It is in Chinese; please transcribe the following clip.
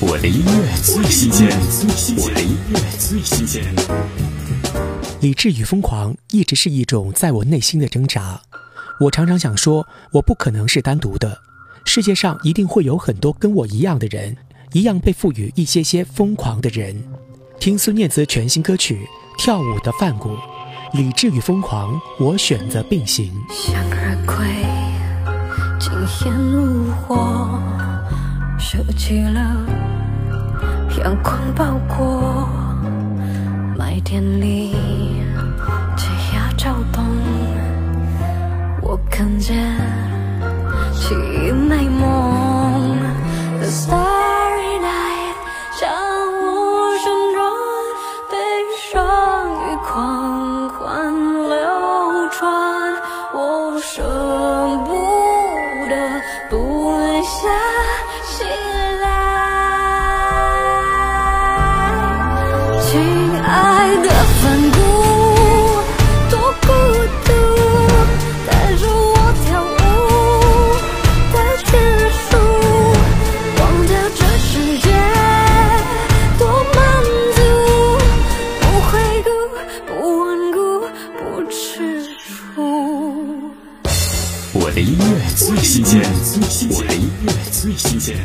我的音乐最新鲜，我的音乐最新鲜。理智与疯狂一直是一种在我内心的挣扎。我常常想说，我不可能是单独的，世界上一定会有很多跟我一样的人，一样被赋予一些些疯狂的人。听孙燕姿全新歌曲《跳舞的梵谷》，理智与疯狂，我选择并行。向日葵，惊艳如火，收起了。阳光包裹，麦田里枝桠跳动，我看见记忆美梦。The starry night，像无声中悲伤与狂欢流转，我舍不得不下我的音乐最新鲜，我的音乐最新鲜。